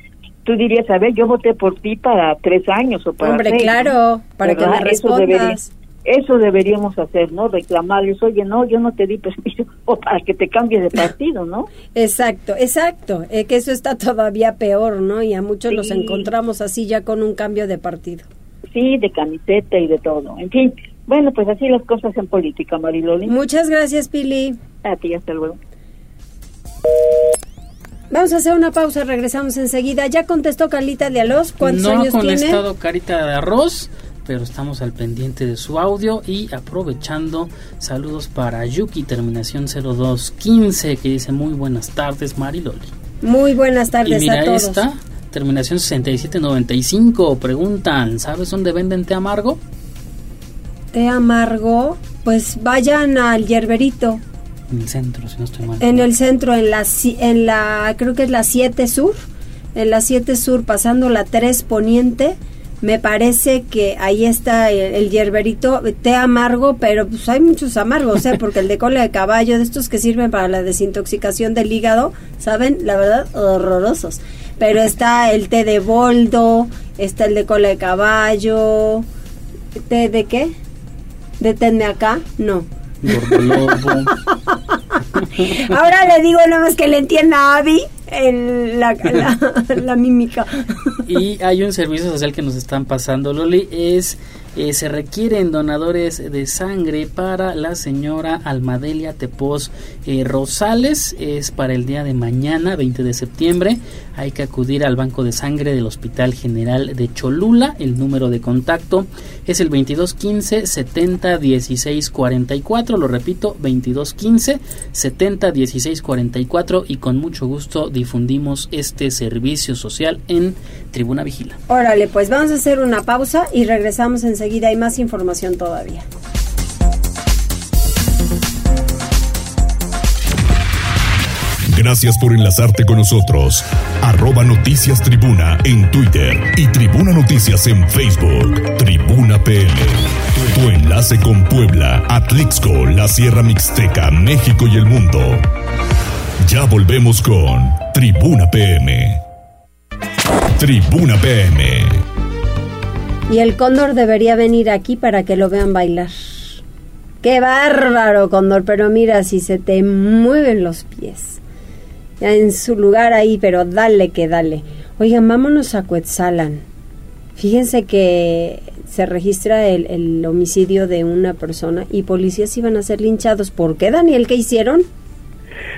S5: tú dirías, a ver, yo voté por ti para tres años o para
S1: Hombre, claro, para que me respondas.
S5: Eso, deberíamos hacer, ¿no? Reclamarles, oye, no, yo no te di permiso, o para que te cambies de partido, ¿no?
S1: exacto, exacto, eh, que eso está todavía peor, ¿no? Y a muchos los encontramos así ya con un cambio de partido.
S5: Sí, de camiseta y de todo, en fin. Bueno, pues así las cosas en política, Mariloli.
S1: Muchas gracias, Pili.
S5: A ti, hasta luego.
S1: Vamos a hacer una pausa, regresamos enseguida. Ya contestó Carlita de Alos, ¿cuántos
S2: no
S1: años
S2: tiene? No ha contestado Carita de Arroz, pero estamos al pendiente de su audio y aprovechando, saludos para Yuki, terminación 0215, que dice muy buenas tardes, Mariloli.
S1: Muy buenas tardes
S2: y mira
S1: a todos.
S2: esta, terminación 6795, preguntan, ¿sabes dónde venden té amargo?
S1: Té amargo, pues vayan al yerberito.
S2: En el centro, si no estoy mal.
S1: En el centro, en la, en la creo que es la 7 Sur, en la 7 Sur, pasando la 3 Poniente, me parece que ahí está el, hierberito, té amargo, pero pues hay muchos amargos, ¿eh? porque el de cola de caballo, de estos que sirven para la desintoxicación del hígado, ¿saben? La verdad, horrorosos. Pero está el té de boldo, está el de cola de caballo, ¿té de qué? ¿De tenme acá? No. Ahora le digo nada más que le entienda a Abby en la, la, mímica.
S2: Y hay un servicio social que nos están pasando, Loli, es eh, se requieren donadores de sangre para la señora Almadelia Tepos eh, Rosales. Es para el día de mañana, 20 de septiembre. Hay que acudir al banco de sangre del Hospital General de Cholula. El número de contacto es el 2215 70 16 44. Lo repito, 2215 70 16 44. Y con mucho gusto difundimos este servicio social en Tribuna Vigila.
S1: Órale, pues vamos a hacer una pausa y regresamos enseguida seguida hay más información todavía.
S3: Gracias por enlazarte con nosotros. Arroba Noticias Tribuna en Twitter y Tribuna Noticias en Facebook. Tribuna PM. Tu enlace con Puebla, Atlixco, la Sierra Mixteca, México y el mundo. Ya volvemos con Tribuna PM. Tribuna PM.
S1: Y el cóndor debería venir aquí para que lo vean bailar. Qué bárbaro, cóndor, pero mira si se te mueven los pies. Ya en su lugar ahí, pero dale que dale. Oigan, vámonos a Cuetzalan. Fíjense que se registra el, el homicidio de una persona y policías iban a ser linchados. ¿Por qué, Daniel? ¿Qué hicieron?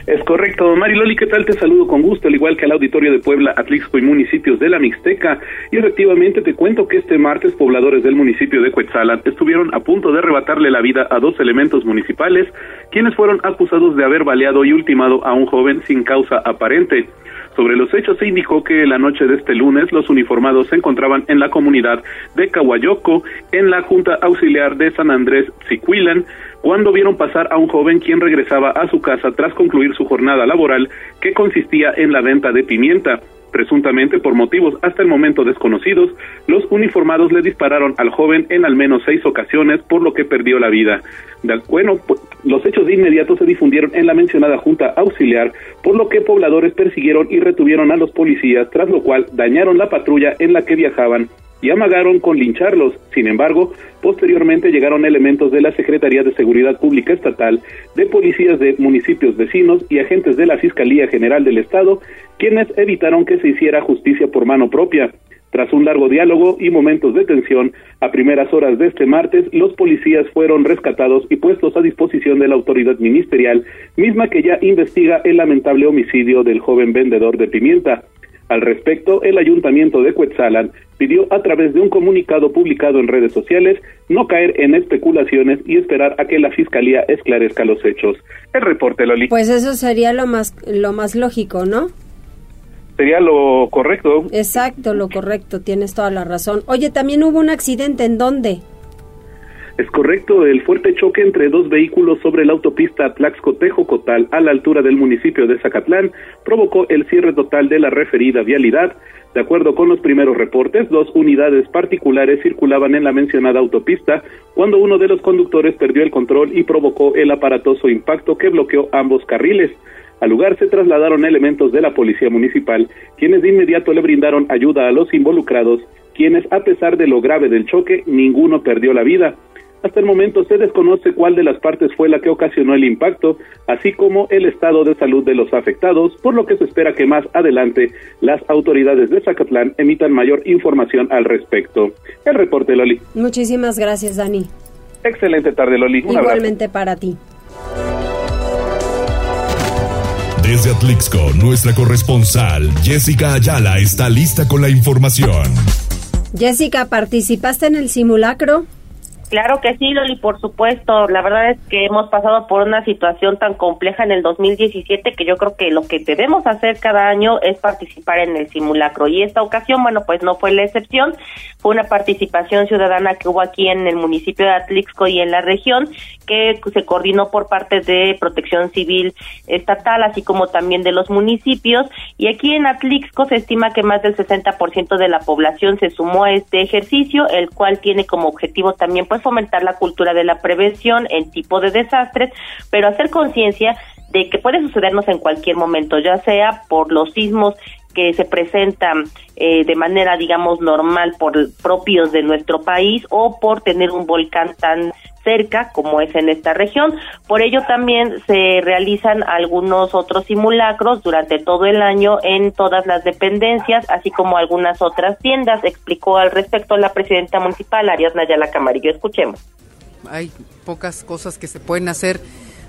S16: Es correcto, Mariloli, ¿qué tal? Te saludo con gusto, al igual que al auditorio de Puebla, Atlixco y municipios de la Mixteca. Y efectivamente te cuento que este martes pobladores del municipio de Cuetzalan estuvieron a punto de arrebatarle la vida a dos elementos municipales, quienes fueron acusados de haber baleado y ultimado a un joven sin causa aparente. Sobre los hechos se indicó que la noche de este lunes los uniformados se encontraban en la comunidad de Cahuayoco, en la Junta Auxiliar de San Andrés Zicuilan, cuando vieron pasar a un joven quien regresaba a su casa tras concluir su jornada laboral que consistía en la venta de pimienta. Presuntamente por motivos hasta el momento desconocidos, los uniformados le dispararon al joven en al menos seis ocasiones, por lo que perdió la vida. bueno, los hechos de inmediato se difundieron en la mencionada Junta Auxiliar, por lo que pobladores persiguieron y retuvieron a los policías, tras lo cual dañaron la patrulla en la que viajaban y amagaron con lincharlos. Sin embargo, posteriormente llegaron elementos de la Secretaría de Seguridad Pública Estatal, de policías de municipios vecinos y agentes de la Fiscalía General del Estado, quienes evitaron que se hiciera justicia por mano propia. Tras un largo diálogo y momentos de tensión, a primeras horas de este martes, los policías fueron rescatados y puestos a disposición de la autoridad ministerial, misma que ya investiga el lamentable homicidio del joven vendedor de pimienta. Al respecto, el ayuntamiento de Cuetzalan pidió a través de un comunicado publicado en redes sociales no caer en especulaciones y esperar a que la fiscalía esclarezca los hechos. El reporte, Loli.
S1: Pues eso sería lo más lo más lógico, ¿no?
S16: Sería lo correcto.
S1: Exacto, lo correcto, tienes toda la razón. Oye, también hubo un accidente, ¿en dónde?
S16: Es correcto, el fuerte choque entre dos vehículos sobre la autopista Tlaxcotejo-Cotal a la altura del municipio de Zacatlán provocó el cierre total de la referida vialidad. De acuerdo con los primeros reportes, dos unidades particulares circulaban en la mencionada autopista cuando uno de los conductores perdió el control y provocó el aparatoso impacto que bloqueó ambos carriles. Al lugar se trasladaron elementos de la policía municipal, quienes de inmediato le brindaron ayuda a los involucrados, quienes a pesar de lo grave del choque, ninguno perdió la vida. Hasta el momento se desconoce cuál de las partes fue la que ocasionó el impacto, así como el estado de salud de los afectados, por lo que se espera que más adelante las autoridades de Zacatlán emitan mayor información al respecto. El reporte, Loli.
S1: Muchísimas gracias, Dani.
S16: Excelente tarde, Loli.
S1: Igualmente para ti.
S3: Desde Atlixco, nuestra corresponsal Jessica Ayala está lista con la información.
S1: Jessica, ¿participaste en el simulacro?
S17: Claro que sí, Loli, por supuesto. La verdad es que hemos pasado por una situación tan compleja en el 2017 que yo creo que lo que debemos hacer cada año es participar en el simulacro. Y esta ocasión, bueno, pues no fue la excepción. Fue una participación ciudadana que hubo aquí en el municipio de Atlixco y en la región que se coordinó por parte de Protección Civil Estatal, así como también de los municipios. Y aquí en Atlixco se estima que más del 60% de la población se sumó a este ejercicio, el cual tiene como objetivo también pues fomentar la cultura de la prevención en tipo de desastres, pero hacer conciencia de que puede sucedernos en cualquier momento, ya sea por los sismos que se presentan eh, de manera, digamos, normal por propios de nuestro país o por tener un volcán tan cerca como es en esta región. Por ello también se realizan algunos otros simulacros durante todo el año en todas las dependencias, así como algunas otras tiendas, explicó al respecto la presidenta municipal, Ariadna Yala Camarillo. Escuchemos.
S18: Hay pocas cosas que se pueden hacer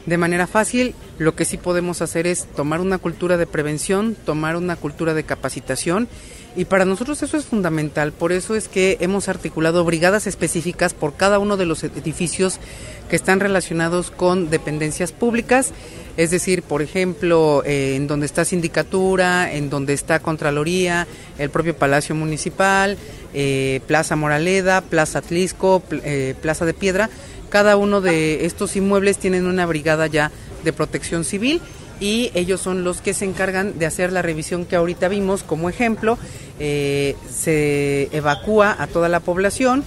S18: de manera fácil. Lo que sí podemos hacer es tomar una cultura de prevención, tomar una cultura de capacitación y para nosotros eso es fundamental. Por eso es que hemos articulado brigadas específicas por cada uno de los edificios que están relacionados con dependencias públicas. Es decir, por ejemplo, eh, en donde está sindicatura, en donde está Contraloría, el propio Palacio Municipal, eh, Plaza Moraleda, Plaza Atlisco, eh, Plaza de Piedra, cada uno de estos inmuebles tienen una brigada ya de protección civil y ellos son los que se encargan de hacer la revisión que ahorita vimos como ejemplo. Eh, se evacúa a toda la población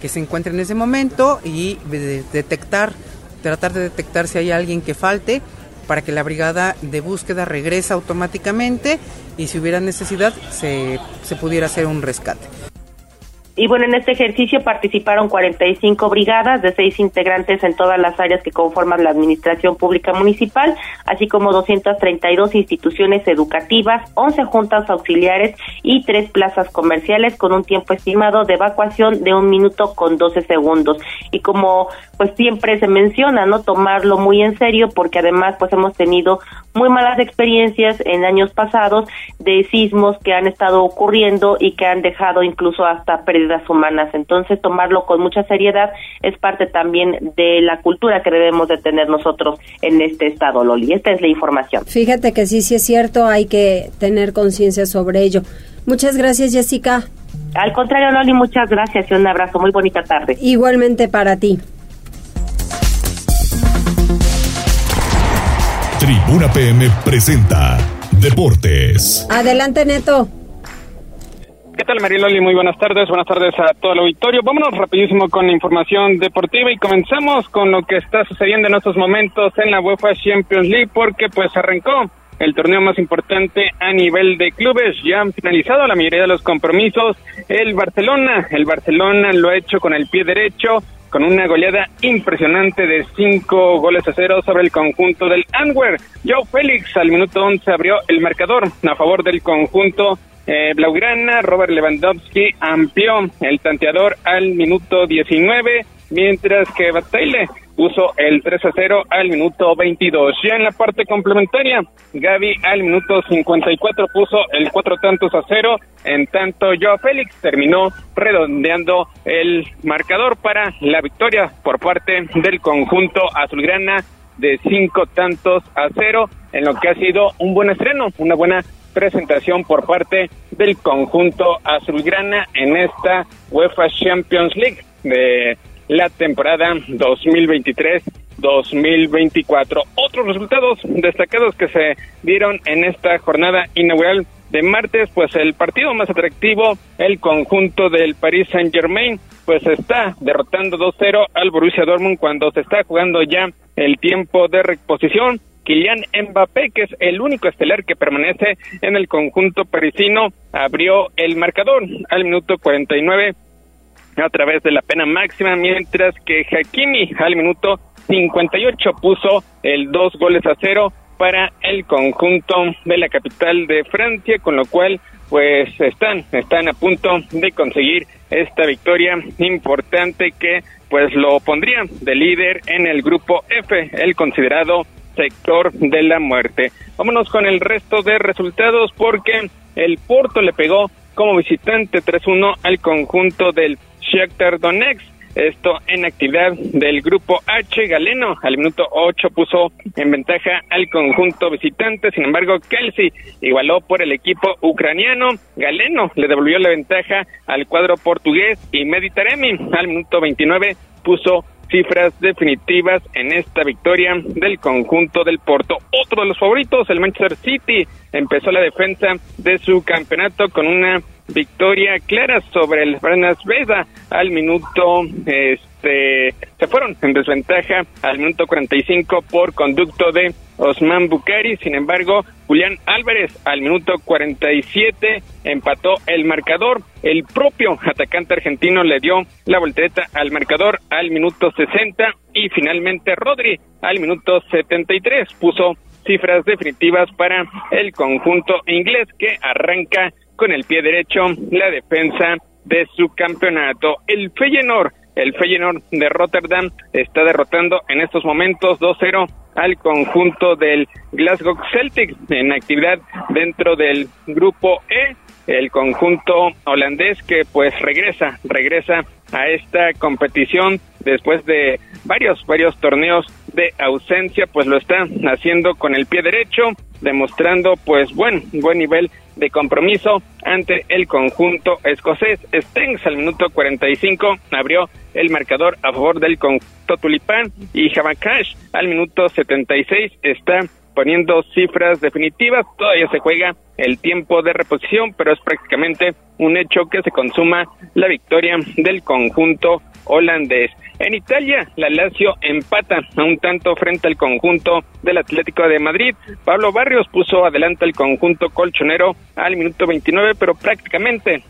S18: que se encuentra en ese momento y detectar, tratar de detectar si hay alguien que falte para que la brigada de búsqueda regrese automáticamente y si hubiera necesidad se, se pudiera hacer un rescate.
S17: Y bueno, en este ejercicio participaron 45 brigadas de seis integrantes en todas las áreas que conforman la Administración Pública Municipal, así como 232 instituciones educativas, 11 juntas auxiliares y tres plazas comerciales con un tiempo estimado de evacuación de un minuto con 12 segundos. Y como pues siempre se menciona, ¿no? Tomarlo muy en serio porque además pues hemos tenido muy malas experiencias en años pasados de sismos que han estado ocurriendo y que han dejado incluso hasta pérdidas humanas. Entonces, tomarlo con mucha seriedad es parte también de la cultura que debemos de tener nosotros en este estado, Loli. Esta es la información.
S1: Fíjate que sí, sí es cierto, hay que tener conciencia sobre ello. Muchas gracias, Jessica.
S17: Al contrario, Loli, muchas gracias y un abrazo. Muy bonita tarde.
S1: Igualmente para ti.
S3: Tribuna PM presenta Deportes.
S1: Adelante, Neto.
S19: ¿Qué tal, Mariloli? Muy buenas tardes. Buenas tardes a todo el auditorio. Vámonos rapidísimo con información deportiva y comenzamos con lo que está sucediendo en estos momentos en la UEFA Champions League porque pues arrancó el torneo más importante a nivel de clubes. Ya han finalizado la mayoría de los compromisos. El Barcelona, el Barcelona lo ha hecho con el pie derecho con una goleada impresionante de cinco goles a cero sobre el conjunto del Antwerp. Joe Félix al minuto 11 abrió el marcador a favor del conjunto eh, Blaugrana. Robert Lewandowski amplió el tanteador al minuto 19, mientras que Bataille puso el 3 a 0 al minuto 22. Ya en la parte complementaria, Gaby al minuto 54 puso el cuatro tantos a cero, en tanto Joao Félix terminó redondeando el marcador para la victoria por parte del conjunto azulgrana de cinco tantos a cero, en lo que ha sido un buen estreno, una buena presentación por parte del conjunto azulgrana en esta UEFA Champions League de la temporada 2023-2024. Otros resultados destacados que se dieron en esta jornada inaugural de martes, pues el partido más atractivo, el conjunto del Paris Saint-Germain, pues está derrotando 2-0 al Borussia Dortmund cuando se está jugando ya el tiempo de reposición. Kylian Mbappé, que es el único estelar que permanece en el conjunto parisino, abrió el marcador al minuto 49 a través de la pena máxima, mientras que Hakimi al minuto 58 puso el dos goles a cero para el conjunto de la capital de Francia, con lo cual pues están están a punto de conseguir esta victoria importante que pues lo pondría de líder en el grupo F, el considerado sector de la muerte. Vámonos con el resto de resultados porque el Porto le pegó como visitante 3-1 al conjunto del Shakhtar Donetsk. Esto en actividad del grupo H. Galeno al minuto 8 puso en ventaja al conjunto visitante. Sin embargo, Kelsey igualó por el equipo ucraniano. Galeno le devolvió la ventaja al cuadro portugués y Meditaremi al minuto 29 puso cifras definitivas en esta victoria del conjunto del Porto. Otro de los favoritos, el Manchester City, empezó la defensa de su campeonato con una victoria clara sobre el Branas Beza al minuto este se fueron en desventaja al minuto 45 por conducto de Osman Bukari, sin embargo, Julián Álvarez al minuto 47 empató el marcador. El propio atacante argentino le dio la voltereta al marcador al minuto 60 y finalmente Rodri al minuto 73 puso cifras definitivas para el conjunto inglés que arranca con el pie derecho la defensa de su campeonato. El Feyenoord, el Feyenoord de Rotterdam está derrotando en estos momentos 2-0 al conjunto del Glasgow Celtic en actividad dentro del grupo E. El conjunto holandés que pues regresa, regresa a esta competición después de varios, varios torneos de ausencia, pues lo está haciendo con el pie derecho, demostrando pues buen, buen nivel de compromiso ante el conjunto escocés. Stengs al minuto 45 abrió el marcador a favor del conjunto tulipán y Javakash al minuto 76 está poniendo cifras definitivas. Todavía se juega el tiempo de reposición, pero es prácticamente un hecho que se consuma la victoria del conjunto holandés. En Italia, la Lazio empata a un tanto frente al conjunto del Atlético de Madrid. Pablo Barrios puso adelante el conjunto colchonero al minuto 29, pero prácticamente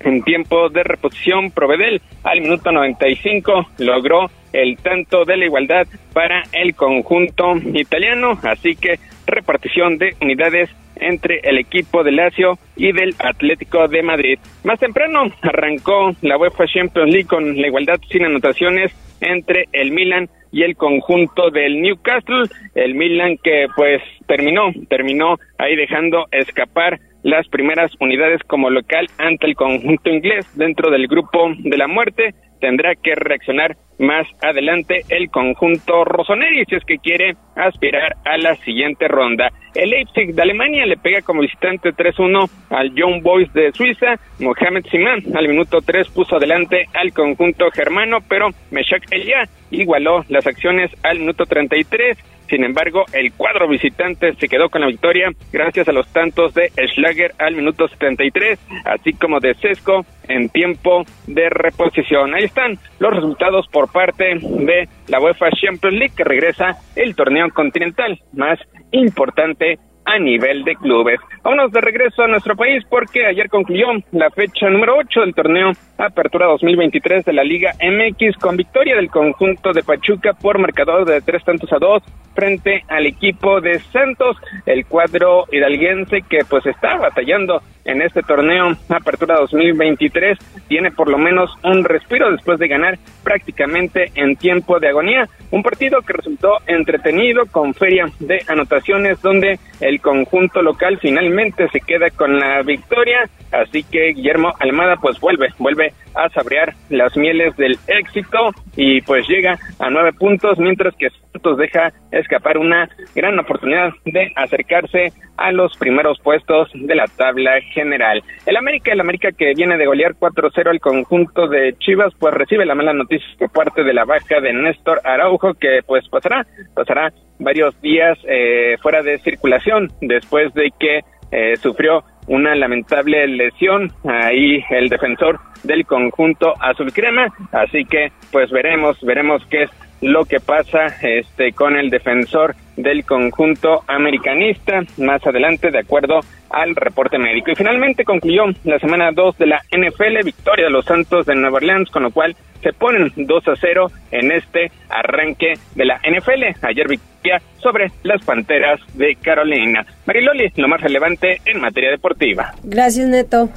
S19: en tiempo de reposición, Provedel al minuto 95 logró el tanto de la igualdad para el conjunto italiano, así que repartición de unidades entre el equipo de Lazio y del Atlético de Madrid. Más temprano arrancó la UEFA Champions League con la igualdad sin anotaciones entre el Milan y el conjunto del Newcastle, el Milan que pues terminó, terminó ahí dejando escapar las primeras unidades como local ante el conjunto inglés dentro del grupo de la muerte. Tendrá que reaccionar más adelante el conjunto Rossoneri si es que quiere aspirar a la siguiente ronda. El Leipzig de Alemania le pega como visitante 3-1 al Young Boys de Suiza. Mohamed Simán al minuto 3 puso adelante al conjunto germano, pero Meshak Elia igualó las acciones al minuto 33 sin embargo, el cuadro visitante se quedó con la victoria gracias a los tantos de Schlager al minuto 73, así como de Sesco en tiempo de reposición. Ahí están los resultados por parte de la UEFA Champions League que regresa el torneo continental más importante a nivel de clubes. Vámonos de regreso a nuestro país porque ayer concluyó la fecha número 8 del torneo Apertura 2023 de la Liga MX con victoria del conjunto de Pachuca por marcador de tres tantos a dos frente al equipo de Santos, el cuadro hidalguense que pues está batallando en este torneo. Apertura 2023 tiene por lo menos un respiro después de ganar prácticamente en tiempo de agonía, un partido que resultó entretenido con feria de anotaciones donde el conjunto local finalmente se queda con la victoria, así que Guillermo Almada pues vuelve, vuelve a saborear las mieles del éxito y pues llega a nueve puntos, mientras que Santos deja escapar una gran oportunidad de acercarse a los primeros puestos de la tabla general. El América, el América que viene de golear 4-0 al conjunto de Chivas, pues recibe la mala noticia por parte de la baja de Néstor Araujo, que pues pasará, pasará varios días eh, fuera de circulación después de que eh, sufrió una lamentable lesión. Ahí el defensor del conjunto azul crema así que pues veremos veremos qué es lo que pasa este con el defensor del conjunto americanista más adelante de acuerdo al reporte médico. Y finalmente concluyó la semana 2 de la NFL, victoria de los Santos de Nueva Orleans, con lo cual se ponen 2 a 0 en este arranque de la NFL. Ayer victoria sobre las Panteras de Carolina. Mariloli, lo más relevante en materia deportiva.
S1: Gracias, Neto.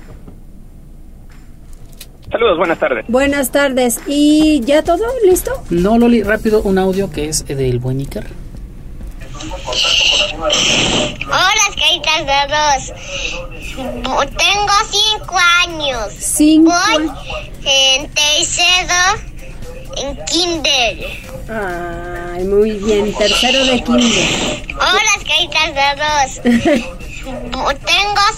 S19: Saludos, buenas tardes.
S1: Buenas tardes. ¿Y ya todo listo?
S2: No, Loli, rápido, un audio que es del buen Iker.
S10: Hola, caritas de dos. Tengo cinco años.
S1: Cinco.
S10: Voy en tercero en kinder.
S1: Ay, muy bien. Tercero de kinder.
S10: Hola, caritas de dos. Tengo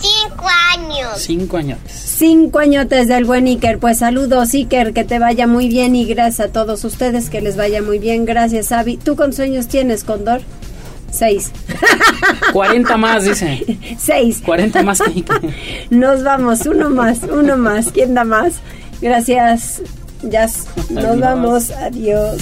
S10: cinco años.
S2: Cinco años.
S1: Cinco añotes del buen Iker. Pues saludos, Iker, que te vaya muy bien y gracias a todos ustedes que les vaya muy bien. Gracias, Avi. ¿Tú cuántos años tienes, Condor? Seis.
S2: 40 más, dice.
S1: Seis.
S2: 40 más que Iker.
S1: Nos vamos, uno más, uno más. ¿Quién da más? Gracias, Jazz. Nos
S2: Adiós.
S1: vamos, adiós.